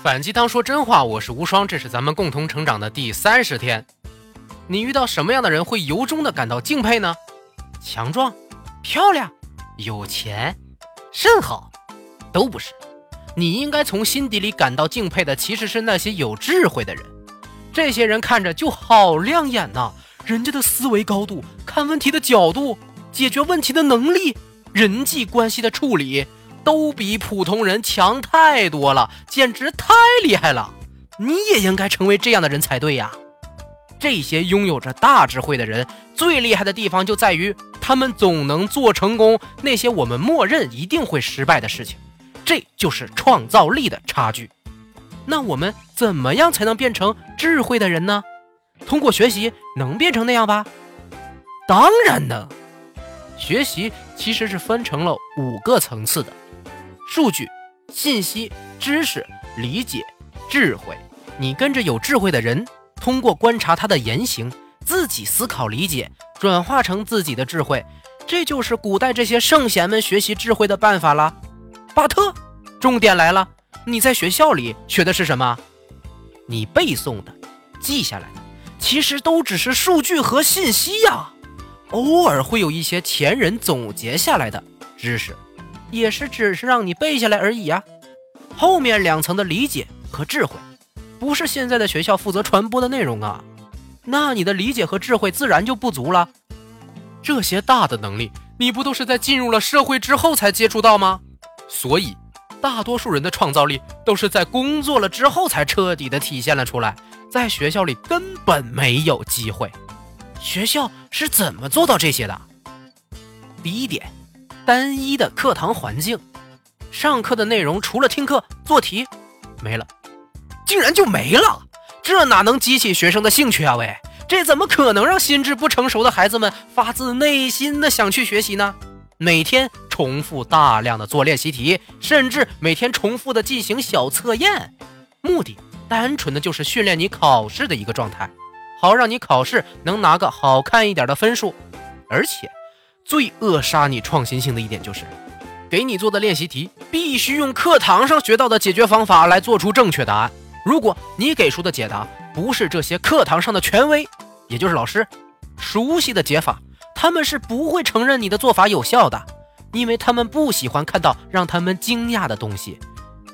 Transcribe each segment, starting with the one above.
反鸡汤说真话，我是无双，这是咱们共同成长的第三十天。你遇到什么样的人会由衷的感到敬佩呢？强壮、漂亮、有钱、甚好，都不是。你应该从心底里感到敬佩的，其实是那些有智慧的人。这些人看着就好亮眼呐，人家的思维高度、看问题的角度、解决问题的能力、人际关系的处理。都比普通人强太多了，简直太厉害了！你也应该成为这样的人才对呀。这些拥有着大智慧的人，最厉害的地方就在于他们总能做成功那些我们默认一定会失败的事情，这就是创造力的差距。那我们怎么样才能变成智慧的人呢？通过学习能变成那样吧？当然能。学习其实是分成了五个层次的。数据、信息、知识、理解、智慧，你跟着有智慧的人，通过观察他的言行，自己思考理解，转化成自己的智慧，这就是古代这些圣贤们学习智慧的办法了。巴特，重点来了，你在学校里学的是什么？你背诵的、记下来的，其实都只是数据和信息呀，偶尔会有一些前人总结下来的知识。也是只是让你背下来而已呀，后面两层的理解和智慧，不是现在的学校负责传播的内容啊，那你的理解和智慧自然就不足了。这些大的能力，你不都是在进入了社会之后才接触到吗？所以，大多数人的创造力都是在工作了之后才彻底的体现了出来，在学校里根本没有机会。学校是怎么做到这些的？第一点。单一的课堂环境，上课的内容除了听课做题，没了，竟然就没了，这哪能激起学生的兴趣啊？喂，这怎么可能让心智不成熟的孩子们发自内心的想去学习呢？每天重复大量的做练习题，甚至每天重复的进行小测验，目的单纯的就是训练你考试的一个状态，好让你考试能拿个好看一点的分数，而且。最扼杀你创新性的一点就是，给你做的练习题必须用课堂上学到的解决方法来做出正确答案。如果你给出的解答不是这些课堂上的权威，也就是老师熟悉的解法，他们是不会承认你的做法有效的，因为他们不喜欢看到让他们惊讶的东西。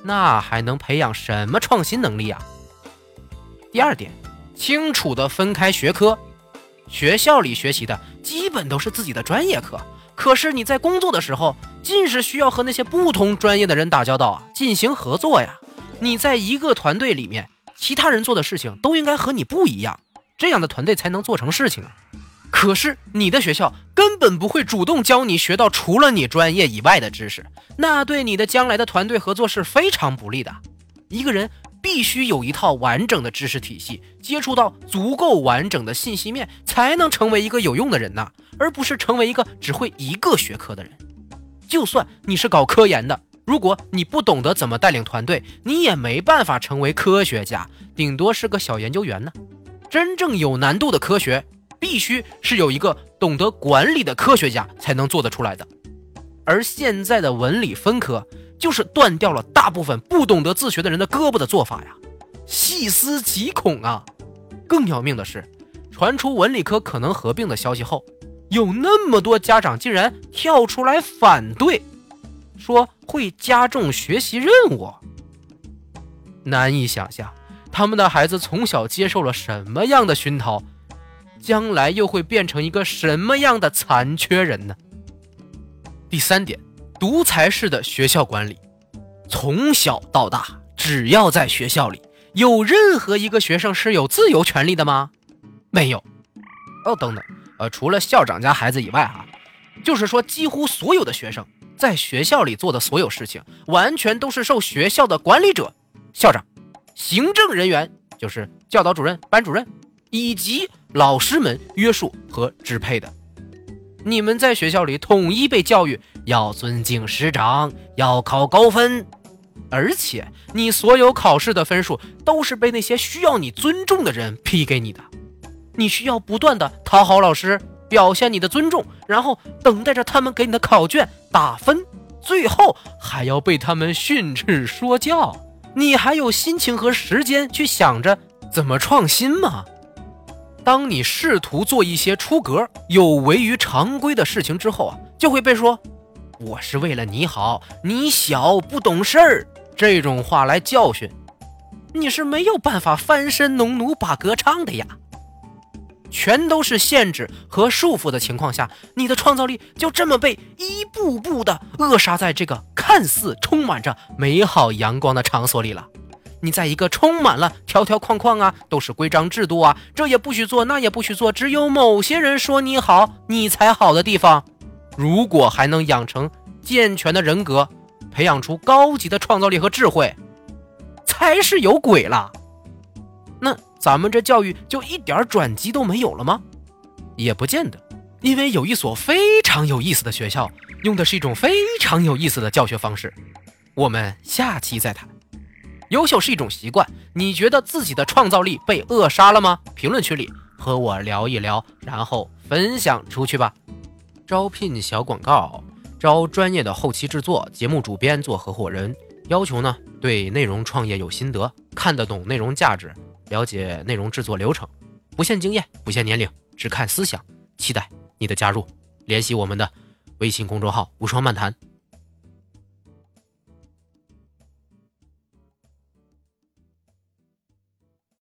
那还能培养什么创新能力啊？第二点，清楚的分开学科。学校里学习的基本都是自己的专业课，可是你在工作的时候，尽是需要和那些不同专业的人打交道啊，进行合作呀。你在一个团队里面，其他人做的事情都应该和你不一样，这样的团队才能做成事情啊。可是你的学校根本不会主动教你学到除了你专业以外的知识，那对你的将来的团队合作是非常不利的。一个人。必须有一套完整的知识体系，接触到足够完整的信息面，才能成为一个有用的人呐，而不是成为一个只会一个学科的人。就算你是搞科研的，如果你不懂得怎么带领团队，你也没办法成为科学家，顶多是个小研究员呢。真正有难度的科学，必须是有一个懂得管理的科学家才能做得出来的。而现在的文理分科。就是断掉了大部分不懂得自学的人的胳膊的做法呀，细思极恐啊！更要命的是，传出文理科可能合并的消息后，有那么多家长竟然跳出来反对，说会加重学习任务。难以想象，他们的孩子从小接受了什么样的熏陶，将来又会变成一个什么样的残缺人呢？第三点。独裁式的学校管理，从小到大，只要在学校里，有任何一个学生是有自由权利的吗？没有。哦，等等，呃，除了校长家孩子以外，哈，就是说，几乎所有的学生在学校里做的所有事情，完全都是受学校的管理者、校长、行政人员，就是教导主任、班主任以及老师们约束和支配的。你们在学校里统一被教育要尊敬师长，要考高分，而且你所有考试的分数都是被那些需要你尊重的人批给你的。你需要不断的讨好老师，表现你的尊重，然后等待着他们给你的考卷打分，最后还要被他们训斥说教。你还有心情和时间去想着怎么创新吗？当你试图做一些出格、有违于常规的事情之后啊，就会被说我是为了你好，你小不懂事儿这种话来教训，你是没有办法翻身农奴把歌唱的呀。全都是限制和束缚的情况下，你的创造力就这么被一步步的扼杀在这个看似充满着美好阳光的场所里了。你在一个充满了条条框框啊，都是规章制度啊，这也不许做，那也不许做，只有某些人说你好，你才好的地方，如果还能养成健全的人格，培养出高级的创造力和智慧，才是有鬼了。那。咱们这教育就一点转机都没有了吗？也不见得，因为有一所非常有意思的学校，用的是一种非常有意思的教学方式。我们下期再谈。优秀是一种习惯，你觉得自己的创造力被扼杀了吗？评论区里和我聊一聊，然后分享出去吧。招聘小广告：招专业的后期制作、节目主编做合伙人，要求呢对内容创业有心得，看得懂内容价值。了解内容制作流程，不限经验，不限年龄，只看思想。期待你的加入，联系我们的微信公众号“无双漫谈”。